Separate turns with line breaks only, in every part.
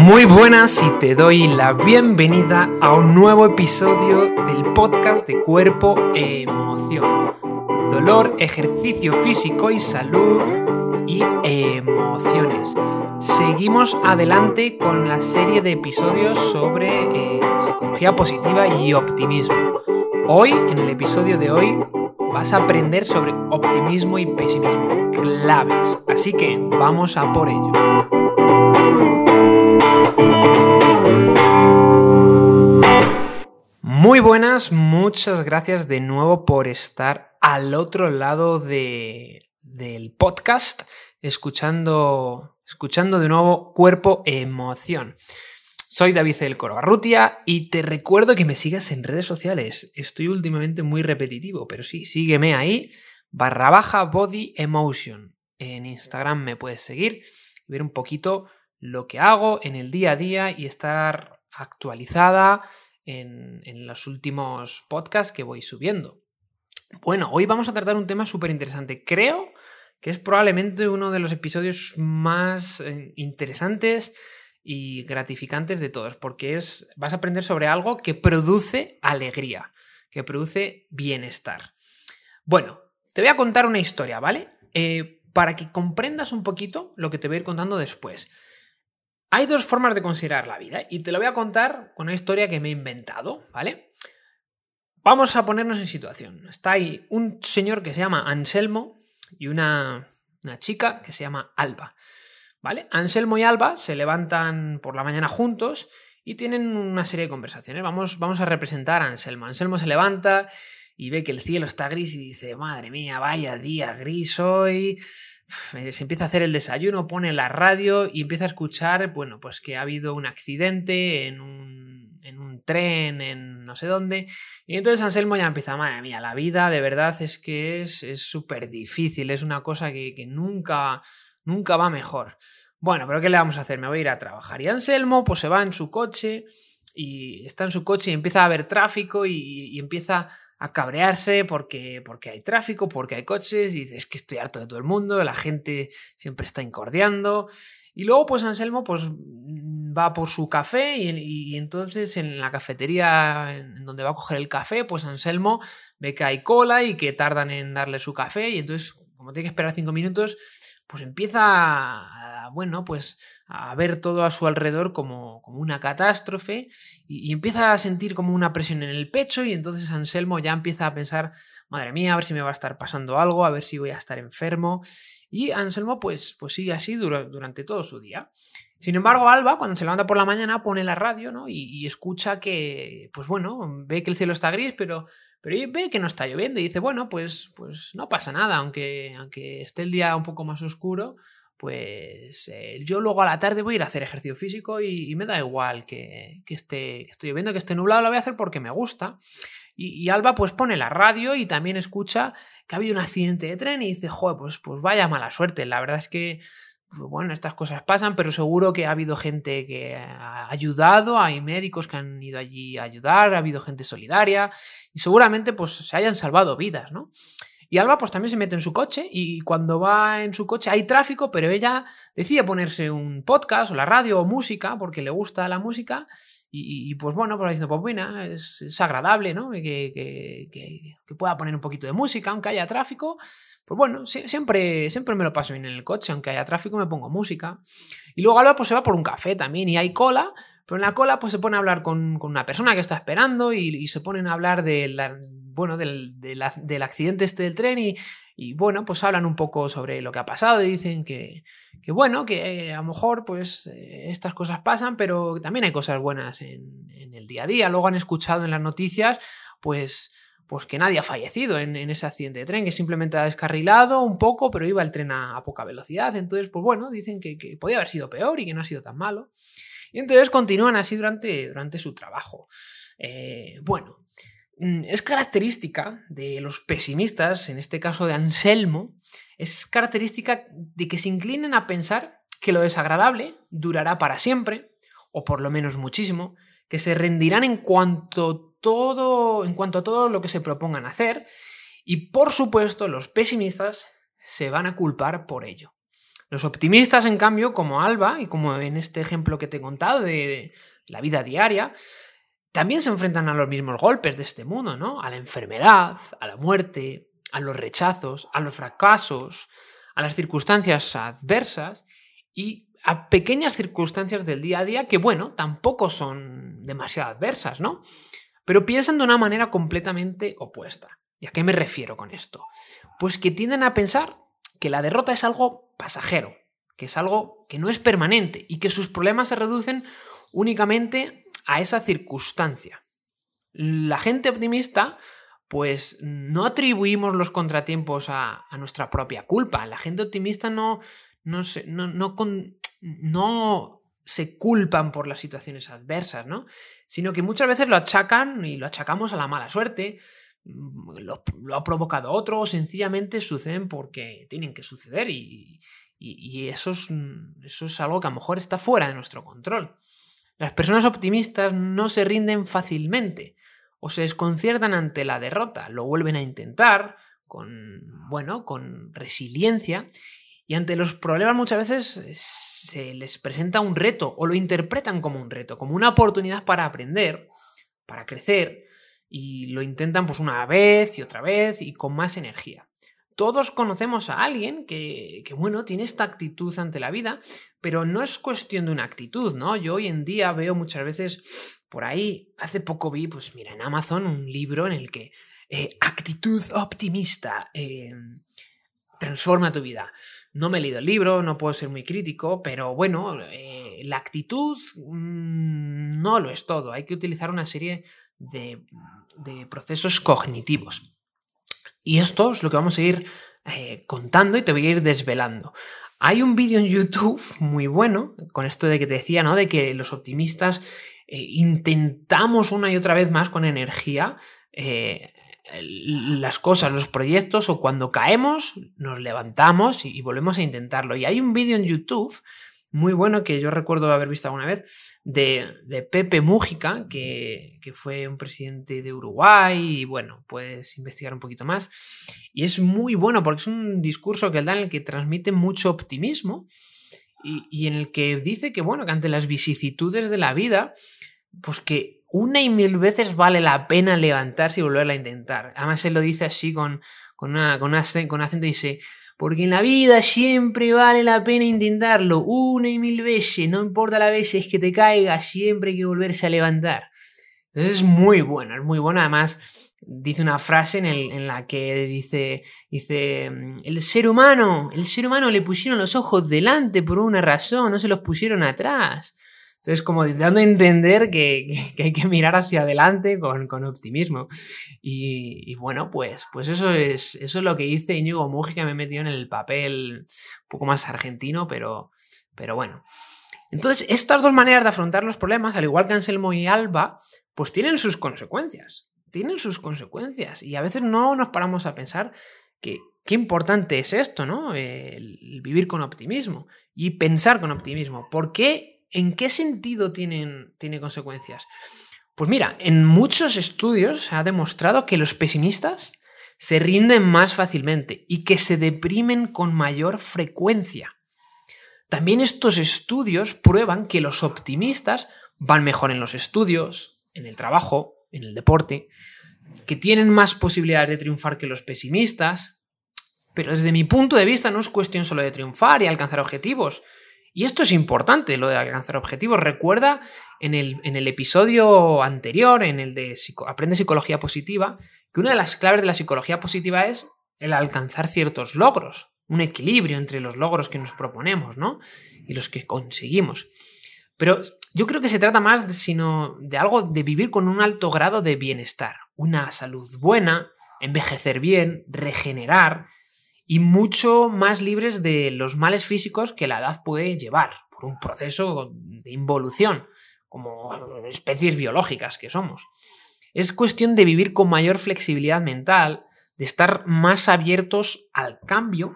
Muy buenas y te doy la bienvenida a un nuevo episodio del podcast de cuerpo e emoción. Dolor, ejercicio físico y salud y emociones. Seguimos adelante con la serie de episodios sobre eh, psicología positiva y optimismo. Hoy, en el episodio de hoy, vas a aprender sobre optimismo y pesimismo, claves. Así que vamos a por ello. Buenas, muchas gracias de nuevo por estar al otro lado del podcast, escuchando, escuchando de nuevo cuerpo emoción. Soy David del Corobarrutia y te recuerdo que me sigas en redes sociales. Estoy últimamente muy repetitivo, pero sí, sígueme ahí, barra baja body emotion. En Instagram me puedes seguir y ver un poquito lo que hago en el día a día y estar actualizada en, los últimos podcasts que voy subiendo. Bueno, hoy vamos a tratar un tema súper interesante. Creo que es probablemente uno de los episodios más eh, interesantes y gratificantes de todos, porque es, vas a aprender sobre algo que produce alegría, que produce bienestar. Bueno, te voy a contar una historia, ¿vale? Eh, para que comprendas un poquito lo que te voy a ir contando después. Hay dos formas de considerar la vida y te lo voy a contar con una historia que me he inventado, ¿vale? Vamos a ponernos en situación. Está ahí un señor que se llama Anselmo y una, chica que se llama Alba, ¿vale? Anselmo y Alba se levantan por la mañana juntos y tienen una serie de conversaciones. Vamos, vamos a representar a Anselmo. Anselmo se levanta y ve que el cielo está gris y dice, madre mía, vaya día gris hoy se empieza a hacer el desayuno, pone la radio y empieza a escuchar, bueno, pues que ha habido un accidente en un, en un tren, en no sé dónde. Y entonces Anselmo ya empieza, madre mía, la vida de verdad es que es súper difícil, es una cosa que, nunca, nunca va mejor. Bueno, pero ¿qué le vamos a hacer? Me voy a ir a trabajar. Y Anselmo pues se va en su coche y está en su coche y empieza a haber tráfico y, y empieza a cabrearse porque, porque hay tráfico, porque hay coches, y dices, es que estoy harto de todo el mundo, la gente siempre está incordiando. Y luego, pues Anselmo, pues mm, va por su café y, entonces en la cafetería en donde va a coger el café, pues Anselmo ve que hay cola y que tardan en darle su café y entonces, como tiene que esperar cinco minutos, pues empieza a, bueno, pues a ver todo a su alrededor como, como una catástrofe y, empieza a sentir como una presión en el pecho y entonces Anselmo ya empieza a pensar, madre mía, a ver si me va a estar pasando algo, a ver si voy a estar enfermo y Anselmo pues, pues sigue así durante todo su día. Sin embargo, Alba, cuando se levanta por la mañana, pone la radio ¿no? y, escucha que, pues bueno, ve que el cielo está gris, pero pero ve que no está lloviendo y dice, bueno, pues, pues no pasa nada, aunque, aunque esté el día un poco más oscuro, pues eh, yo luego a la tarde voy a ir a hacer ejercicio físico y, me da igual que, que, esté, que lloviendo, que esté nublado, lo voy a hacer porque me gusta. Y, Alba pues pone la radio y también escucha que ha habido un accidente de tren y dice, joder, pues, pues vaya mala suerte. La verdad es que bueno, estas cosas pasan, pero seguro que ha habido gente que ha ayudado, hay médicos que han ido allí a ayudar, ha habido gente solidaria y seguramente pues se hayan salvado vidas, ¿no? Y Alba pues también se mete en su coche y cuando va en su coche hay tráfico, pero ella decide ponerse un podcast o la radio o música porque le gusta la música y, pues bueno, pues diciendo, pues bueno, es, agradable, ¿no? Que, que, pueda poner un poquito de música, aunque haya tráfico. Pues bueno, siempre, siempre me lo paso bien en el coche, aunque haya tráfico me pongo música. Y luego Alba pues se va por un café también y hay cola, pero en la cola pues se pone a hablar con, una persona que está esperando y, se ponen a hablar de bueno, del, del accidente este del tren y, y bueno, pues hablan un poco sobre lo que ha pasado y dicen que, bueno, que a lo mejor pues eh, estas cosas pasan, pero también hay cosas buenas en, el día a día. Luego han escuchado en las noticias pues, pues que nadie ha fallecido en, ese accidente de tren, que simplemente ha descarrilado un poco, pero iba el tren a, poca velocidad. Entonces, pues bueno, dicen que, que, podía haber sido peor y que no ha sido tan malo. Y entonces continúan así durante, durante su trabajo. Eh, bueno, Mm, es característica de los pesimistas, en este caso de Anselmo, es característica de que se inclinen a pensar que lo desagradable durará para siempre, o por lo menos muchísimo, que se rendirán en cuanto todo, en cuanto a todo lo que se propongan hacer, y por supuesto los pesimistas se van a culpar por ello. Los optimistas, en cambio, como Alba, y como en este ejemplo que te he contado de la vida diaria, también se enfrentan a los mismos golpes de este mundo, ¿no? A la enfermedad, a la muerte, a los rechazos, a los fracasos, a las circunstancias adversas y a pequeñas circunstancias del día a día que, bueno, tampoco son demasiado adversas, ¿no? Pero piensan de una manera completamente opuesta. ¿Y a qué me refiero con esto? Pues que tienden a pensar que la derrota es algo pasajero, que es algo que no es permanente y que sus problemas se reducen únicamente a esa circunstancia. La gente optimista, pues no atribuimos los contratiempos a, nuestra propia culpa. La gente optimista no, no, se, no, no, se culpan por las situaciones adversas, ¿no? Sino que muchas veces lo achacan y lo achacamos a la mala suerte, mm, lo, ha provocado otro, o sencillamente suceden porque tienen que suceder y, eso, es, eso es algo que a lo mejor está fuera de nuestro control. Las personas optimistas no se rinden fácilmente o se desconciertan ante la derrota, lo vuelven a intentar con, bueno, con resiliencia y ante los problemas muchas veces se les presenta un reto o lo interpretan como un reto, como una oportunidad para aprender, para crecer y lo intentan pues una vez y otra vez y con más energía. Todos conocemos a alguien que, bueno, tiene esta actitud ante la vida, pero no es cuestión de una actitud, ¿no? Yo hoy en día veo muchas veces por ahí, hace poco vi, pues mira, en Amazon un libro en el que eh, actitud optimista eh, transforma tu vida. No me he leído el libro, no puedo ser muy crítico, pero bueno, eh, la actitud mm, no lo es todo. Hay que utilizar una serie de, procesos cognitivos. Y esto es lo que vamos a ir eh, contando y te voy a ir desvelando. Hay un vídeo en YouTube muy bueno, con esto de que te decía, ¿no? De que los optimistas eh, intentamos una y otra vez más con energía las cosas, los proyectos, o cuando caemos, nos levantamos y, volvemos a intentarlo. Y hay un vídeo en YouTube muy bueno que yo recuerdo haber visto alguna vez de, Pepe Mújica, que, que, fue un presidente de Uruguay, y bueno, puedes investigar un poquito más. Y es muy bueno porque es un discurso que él da en el que transmite mucho optimismo y, y en el que dice que, bueno, ante las vicisitudes de la vida, pues que una y mil veces vale la pena levantarse y volverla a intentar. Además, él lo dice así con, con, una, con, con acento, dice, porque en la vida siempre vale la pena intentarlo, una y mil veces, no importa las veces que te caiga, siempre hay que volverse a levantar. Entonces es muy bueno, es muy bueno. Además, dice una frase en, la que dice, dice, el ser humano, el ser humano le pusieron los ojos delante por una razón, no se los pusieron atrás. Entonces, como dando a entender que, hay que mirar hacia adelante con, optimismo. Y, bueno, pues, pues eso, es, eso es lo que hice Íñigo Mújica, me he metido en el papel un poco más argentino, pero, pero bueno. Entonces, estas dos maneras de afrontar los problemas, al igual que Anselmo y Alba, pues tienen sus consecuencias. Tienen sus consecuencias. Y a veces no nos paramos a pensar que qué importante es esto, ¿no? El vivir con optimismo y pensar con optimismo. ¿Por qué ¿En qué sentido tienen, tiene consecuencias? Pues mira, en muchos estudios se ha demostrado que los pesimistas se rinden más fácilmente y que se deprimen con mayor frecuencia. También estos estudios prueban que los optimistas van mejor en los estudios, en el trabajo, en el deporte, que tienen más posibilidades de triunfar que los pesimistas. Pero desde mi punto de vista no es cuestión solo de triunfar y alcanzar objetivos, y esto es importante, lo de alcanzar objetivos. Recuerda en el, en el episodio anterior, en el de Aprende Psicología Positiva, que una de las claves de la psicología positiva es el alcanzar ciertos logros, un equilibrio entre los logros que nos proponemos, ¿no? Y los que conseguimos. Pero yo creo que se trata más sino de algo de vivir con un alto grado de bienestar, una salud buena, envejecer bien, regenerar, y mucho más libres de los males físicos que la edad puede llevar por un proceso de involución, como especies biológicas que somos. Es cuestión de vivir con mayor flexibilidad mental, de estar más abiertos al cambio,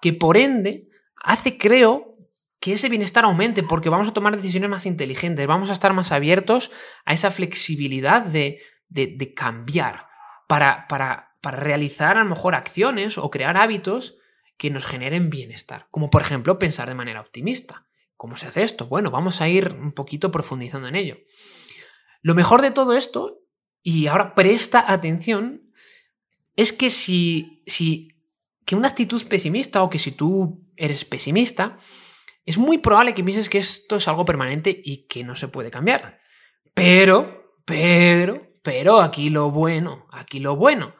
que por ende hace, creo, que ese bienestar aumente porque vamos a tomar decisiones más inteligentes, vamos a estar más abiertos a esa flexibilidad de, de cambiar para, para para realizar a lo mejor acciones o crear hábitos que nos generen bienestar, como por ejemplo pensar de manera optimista. ¿Cómo se hace esto? Bueno, vamos a ir un poquito profundizando en ello. Lo mejor de todo esto, y ahora presta atención, es que si, si que una actitud pesimista o que si tú eres pesimista, es muy probable que pienses que esto es algo permanente y que no se puede cambiar. Pero, pero, pero aquí lo bueno, aquí lo bueno,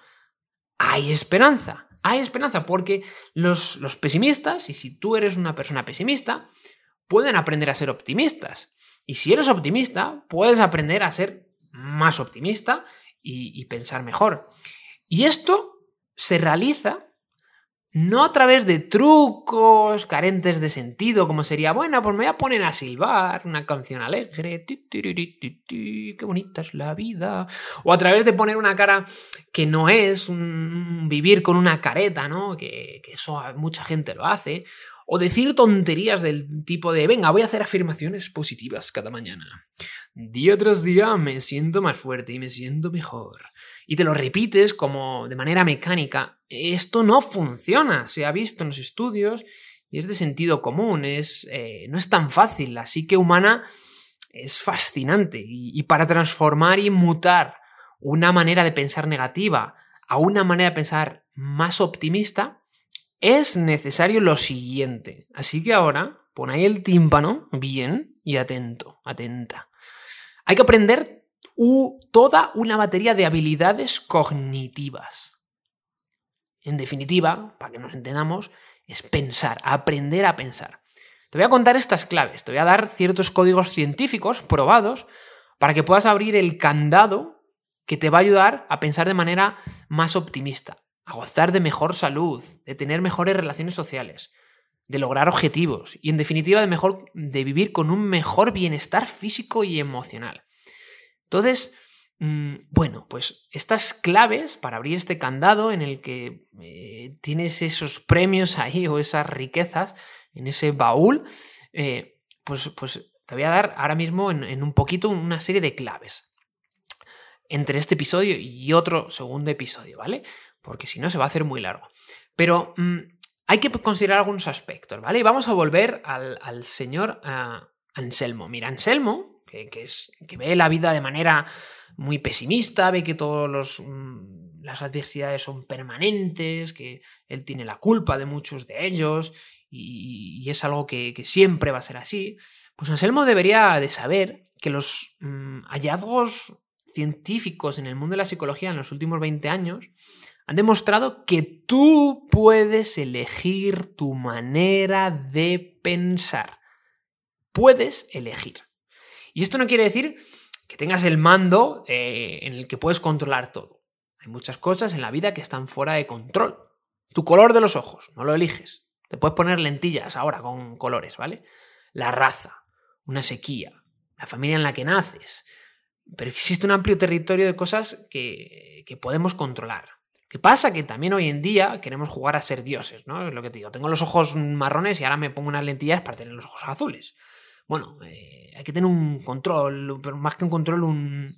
hay esperanza. Hay esperanza porque los, los pesimistas, y si tú eres una persona pesimista, pueden aprender a ser optimistas. Y si eres optimista, puedes aprender a ser más optimista y, pensar mejor. Y esto se realiza no a través de trucos carentes de sentido, como sería, bueno, pues me voy a poner a silbar una canción alegre, qué bonita es la vida, o a través de poner una cara que no es, un, vivir con una careta, ¿no? Que, que eso mucha gente lo hace, o decir tonterías del tipo de, venga, voy a hacer afirmaciones positivas cada mañana. Día tras día me siento más fuerte y me siento mejor. Y te lo repites como de manera mecánica. Esto no funciona, se ha visto en los estudios y es de sentido común, es, eh, no es tan fácil. La psique humana es fascinante y para transformar y mutar una manera de pensar negativa a una manera de pensar más optimista, es necesario lo siguiente. Así que ahora pon ahí el tímpano bien y atento, atenta. Hay que aprender toda una batería de habilidades cognitivas. En definitiva, para que nos entendamos, es pensar, aprender a pensar. Te voy a contar estas claves, te voy a dar ciertos códigos científicos probados para que puedas abrir el candado que te va a ayudar a pensar de manera más optimista a gozar de mejor salud, de tener mejores relaciones sociales, de lograr objetivos y en definitiva de, vivir con un mejor bienestar físico y emocional. Entonces, mm, bueno, pues estas claves para abrir este candado en el que eh, tienes esos premios ahí o esas riquezas en ese baúl, eh, pues, pues te voy a dar ahora mismo en un poquito una serie de claves entre este episodio y otro segundo episodio, ¿vale? porque si no se va a hacer muy largo. Pero mm, hay que considerar algunos aspectos, ¿vale? Y vamos a volver al, señor ah, Anselmo. Mira, Anselmo, que, es, que ve la vida de manera muy pesimista, ve que todas mm, las adversidades son permanentes, que él tiene la culpa de muchos de ellos y, es algo que, siempre va a ser así, pues Anselmo debería de saber que los mm, hallazgos científicos en el mundo de la psicología en los últimos 20 años han demostrado que tú puedes elegir tu manera de pensar. Puedes elegir. Y esto no quiere decir que tengas el mando eh, en el que puedes controlar todo. Hay muchas cosas en la vida que están fuera de control. Tu color de los ojos, no lo eliges. Te puedes poner lentillas ahora con colores, ¿vale? La raza, una sequía, la familia en la que naces. Pero existe un amplio territorio de cosas que, que podemos controlar. ¿Qué pasa? Que también hoy en día queremos jugar a ser dioses, ¿no? Es lo que te digo. Tengo los ojos marrones y ahora me pongo unas lentillas para tener los ojos azules. Bueno, eh, hay que tener un control, pero más que un control, un,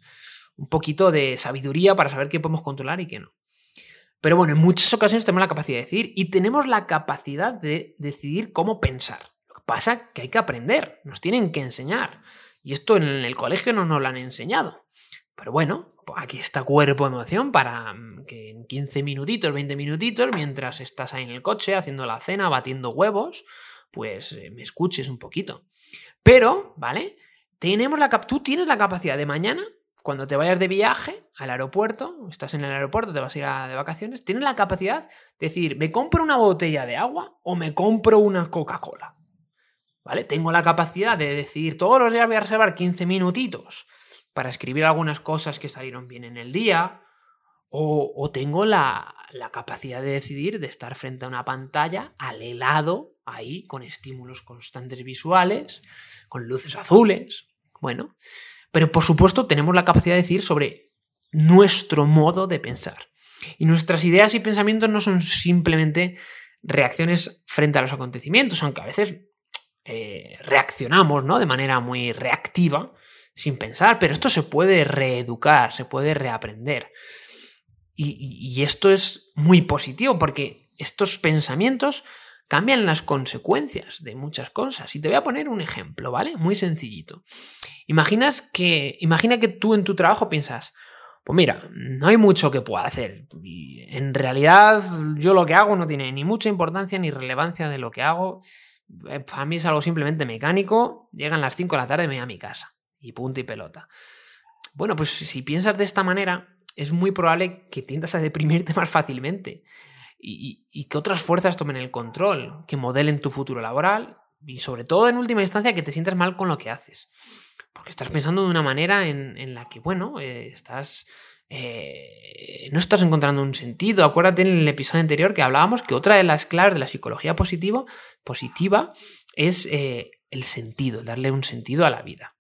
un poquito de sabiduría para saber qué podemos controlar y qué no. Pero bueno, en muchas ocasiones tenemos la capacidad de decir y tenemos la capacidad de decidir cómo pensar. Lo que pasa es que hay que aprender, nos tienen que enseñar. Y esto en el colegio no nos lo han enseñado. Pero bueno, aquí está cuerpo emoción para mm, que en 15 minutitos, 20 minutitos, mientras estás ahí en el coche haciendo la cena, batiendo huevos, pues eh, me escuches un poquito. Pero, ¿vale? Tenemos la, tú tienes la capacidad de mañana, cuando te vayas de viaje al aeropuerto, estás en el aeropuerto, te vas a ir de vacaciones, tienes la capacidad de decir, ¿me compro una botella de agua o me compro una Coca-Cola? ¿Vale? Tengo la capacidad de decir, todos los días voy a reservar 15 minutitos para escribir algunas cosas que salieron bien en el día, o, tengo la, capacidad de decidir de estar frente a una pantalla al helado, ahí, con estímulos constantes visuales, con luces azules, bueno, pero por supuesto tenemos la capacidad de decir sobre nuestro modo de pensar. Y nuestras ideas y pensamientos no son simplemente reacciones frente a los acontecimientos, aunque a veces eh, reaccionamos ¿no? de manera muy reactiva, sin pensar, pero esto se puede reeducar, se puede reaprender. Y, esto es muy positivo porque estos pensamientos cambian las consecuencias de muchas cosas. Y te voy a poner un ejemplo, ¿vale? Muy sencillito. Imaginas que, imagina que tú en tu trabajo piensas, pues mira, no hay mucho que pueda hacer. En realidad, yo lo que hago no tiene ni mucha importancia ni relevancia de lo que hago. Eh, a mí es algo simplemente mecánico. Llegan las 5 de la tarde me voy a mi casa. Y punto y pelota. Bueno, pues si piensas de esta manera, es muy probable que tiendas a deprimirte más fácilmente y, que otras fuerzas tomen el control, que modelen tu futuro laboral y sobre todo en última instancia que te sientas mal con lo que haces. Porque estás pensando de una manera en, la que, bueno, eh, estás... Eh, no estás encontrando un sentido. Acuérdate en el episodio anterior que hablábamos que otra de las claves de la psicología positiva, es eh, el sentido, darle un sentido a la vida.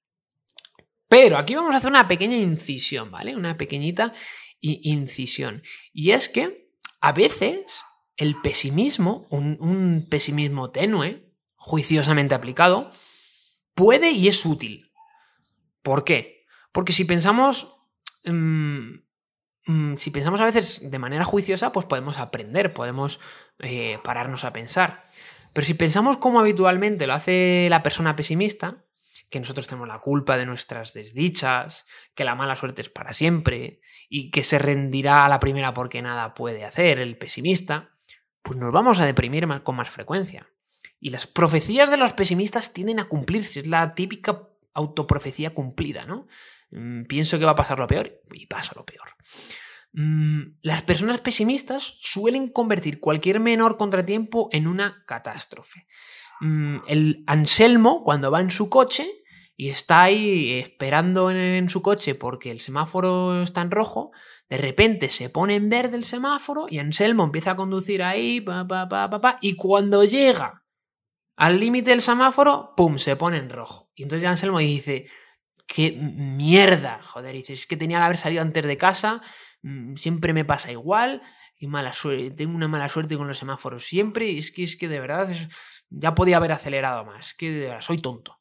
Pero aquí vamos a hacer una pequeña incisión, ¿vale? Una pequeñita incisión. Y es que a veces el pesimismo, un, pesimismo tenue, juiciosamente aplicado, puede y es útil. ¿Por qué? Porque si pensamos... Mm, mm, si pensamos a veces de manera juiciosa, pues podemos aprender, podemos eh, pararnos a pensar. Pero si pensamos como habitualmente lo hace la persona pesimista, que nosotros tenemos la culpa de nuestras desdichas, que la mala suerte es para siempre y que se rendirá a la primera porque nada puede hacer el pesimista, pues nos vamos a deprimir con más frecuencia. Y las profecías de los pesimistas tienden a cumplirse, es la típica autoprofecía cumplida, ¿no? Mm, pienso que va a pasar lo peor y pasa lo peor. Mm, las personas pesimistas suelen convertir cualquier menor contratiempo en una catástrofe. Mm, el Anselmo, cuando va en su coche y está ahí esperando en, su coche porque el semáforo está en rojo, de repente se pone en verde el semáforo y Anselmo empieza a conducir ahí, pa, pa, pa, pa, y cuando llega al límite del semáforo, ¡pum!, se pone en rojo. Y entonces Anselmo dice, qué mierda, joder, dice, es que tenía que haber salido antes de casa, mm, siempre me pasa igual, y mala suerte, tengo una mala suerte con los semáforos siempre, y es que, es que de verdad... Es, ya podía haber acelerado más. Que soy tonto.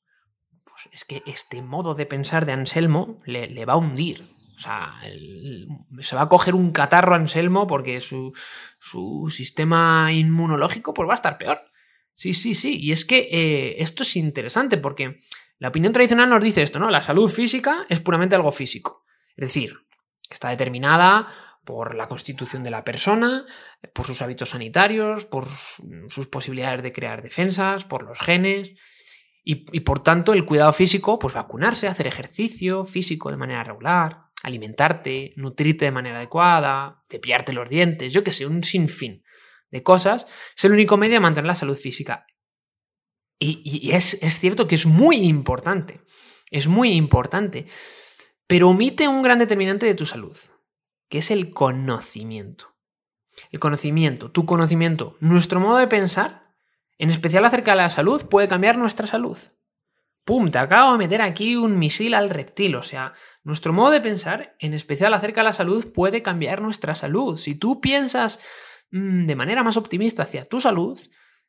Pues es que este modo de pensar de Anselmo le, va a hundir. O sea, se va a coger un catarro Anselmo porque su, su, sistema inmunológico pues va a estar peor. Sí, sí, sí. Y es que eh, esto es interesante porque la opinión tradicional nos dice esto, ¿no? La salud física es puramente algo físico. Es decir, está determinada por la constitución de la persona, por sus hábitos sanitarios, por sus posibilidades de crear defensas, por los genes. Y, por tanto, el cuidado físico, pues vacunarse, hacer ejercicio físico de manera regular, alimentarte, nutrirte de manera adecuada, cepillarte los dientes, yo que sé, un sinfín de cosas, es el único medio de mantener la salud física. Y, es, es cierto que es muy importante, es muy importante, pero omite un gran determinante de tu salud, que es el conocimiento. El conocimiento, tu conocimiento, nuestro modo de pensar, en especial acerca de la salud, puede cambiar nuestra salud. ¡Pum! Te acabo de meter aquí un misil al reptil. O sea, nuestro modo de pensar, en especial acerca de la salud, puede cambiar nuestra salud. Si tú piensas mm, de manera más optimista hacia tu salud,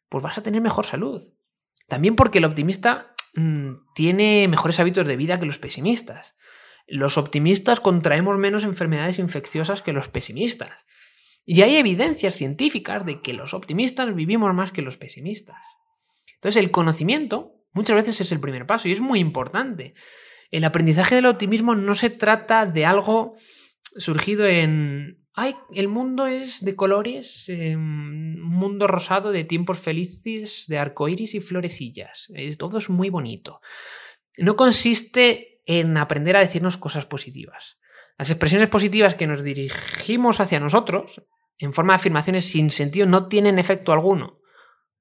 pues vas a tener mejor salud. También porque el optimista mm, tiene mejores hábitos de vida que los pesimistas. Los optimistas contraemos menos enfermedades infecciosas que los pesimistas. Y hay evidencias científicas de que los optimistas vivimos más que los pesimistas. Entonces el conocimiento muchas veces es el primer paso y es muy importante. El aprendizaje del optimismo no se trata de algo surgido en... Ay, el mundo es de colores, un em, mundo rosado de tiempos felices, de arcoíris y florecillas. Todo es muy bonito. No consiste en aprender a decirnos cosas positivas. Las expresiones positivas que nos dirigimos hacia nosotros, en forma de afirmaciones sin sentido, no tienen efecto alguno.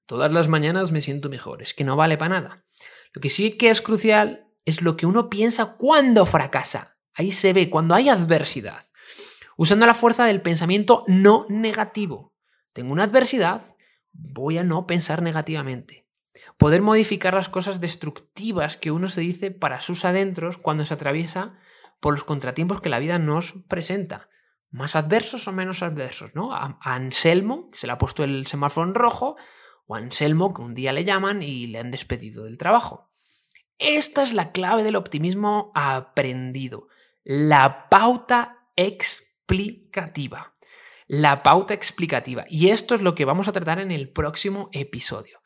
Todas las mañanas me siento mejor, es que no vale para nada. Lo que sí que es crucial es lo que uno piensa cuando fracasa. Ahí se ve, cuando hay adversidad. Usando la fuerza del pensamiento no negativo. Tengo una adversidad, voy a no pensar negativamente poder modificar las cosas destructivas que uno se dice para sus adentros cuando se atraviesa por los contratiempos que la vida nos presenta. Más adversos o menos adversos, ¿no? A, Anselmo, que se le ha puesto el semáforo en rojo, o a Anselmo, que un día le llaman y le han despedido del trabajo. Esta es la clave del optimismo aprendido, la pauta explicativa. la pauta explicativa. Y esto es lo que vamos a tratar en el próximo episodio.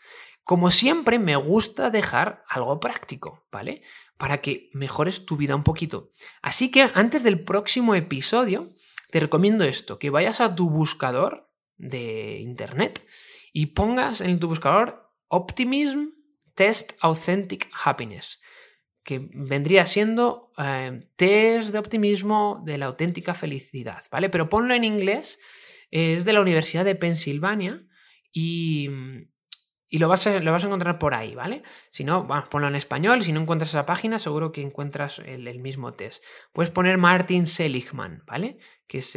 Como siempre, me gusta dejar algo práctico, ¿vale? Para que mejores tu vida un poquito. Así que antes del próximo episodio, te recomiendo esto, que vayas a tu buscador de internet y pongas en tu buscador Optimism Test Authentic Happiness, que vendría siendo eh, test de optimismo de la auténtica felicidad, ¿vale? Pero ponlo en inglés, es de la Universidad de Pensilvania y, y lo, vas a, lo vas a encontrar por ahí, ¿vale? Si no, bueno, ponlo en español, si no encuentras esa página, seguro que encuentras el, mismo test. Puedes poner Martin Seligman, ¿vale? Que es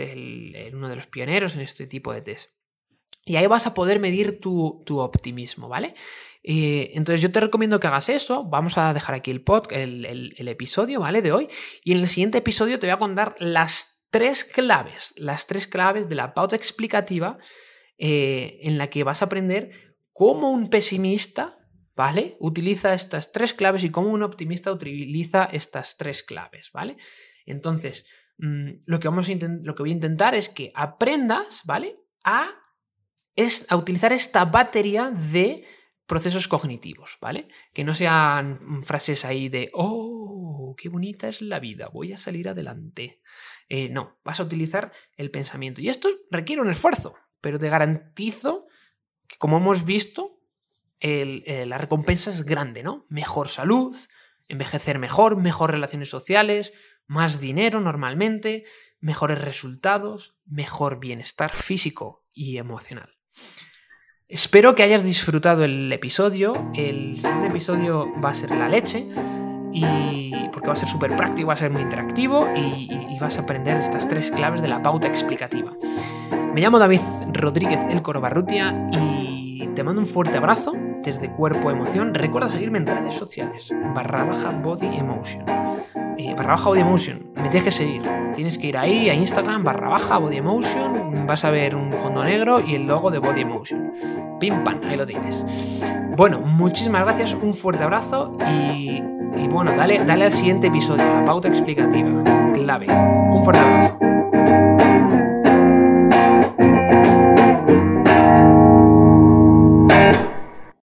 uno de los pioneros en este tipo de test. Y ahí vas a poder medir tu, optimismo, ¿vale? Eh, entonces yo te recomiendo que hagas eso. Vamos a dejar aquí el, pod, el, episodio, ¿vale? De hoy. Y en el siguiente episodio te voy a contar las tres claves, las tres claves de la pauta explicativa eh, en la que vas a aprender cómo un pesimista, ¿vale? Utiliza estas tres claves y cómo un optimista utiliza estas tres claves, ¿vale? Entonces, mm, lo, que vamos a lo que voy a intentar es que aprendas, ¿vale? A es a utilizar esta batería de procesos cognitivos, ¿vale? Que no sean frases ahí de, oh, qué bonita es la vida, voy a salir adelante. Eh, no, vas a utilizar el pensamiento. Y esto requiere un esfuerzo, pero te garantizo como hemos visto, eh, la recompensa es grande, ¿no? Mejor salud, envejecer mejor, mejor relaciones sociales, más dinero normalmente, mejores resultados, mejor bienestar físico y emocional. Espero que hayas disfrutado el episodio. El siguiente episodio va a ser la leche. Y porque va a ser súper práctico, va a ser muy interactivo y, vas a aprender estas tres claves de la pauta explicativa. Me llamo David Rodríguez El Corobarrutia y te mando un fuerte abrazo desde Cuerpo Emoción. Recuerda seguirme en redes sociales, barra baja Body Emotion. Eh, barra baja Body Emotion, me dejes seguir. Tienes que ir ahí a Instagram, barra baja Body Emotion, vas a ver un fondo negro y el logo de Body Emotion. Pim pam, ahí lo tienes. Bueno, muchísimas gracias, un fuerte abrazo y, bueno, dale, dale al siguiente episodio, la pauta explicativa, clave. Un fuerte abrazo.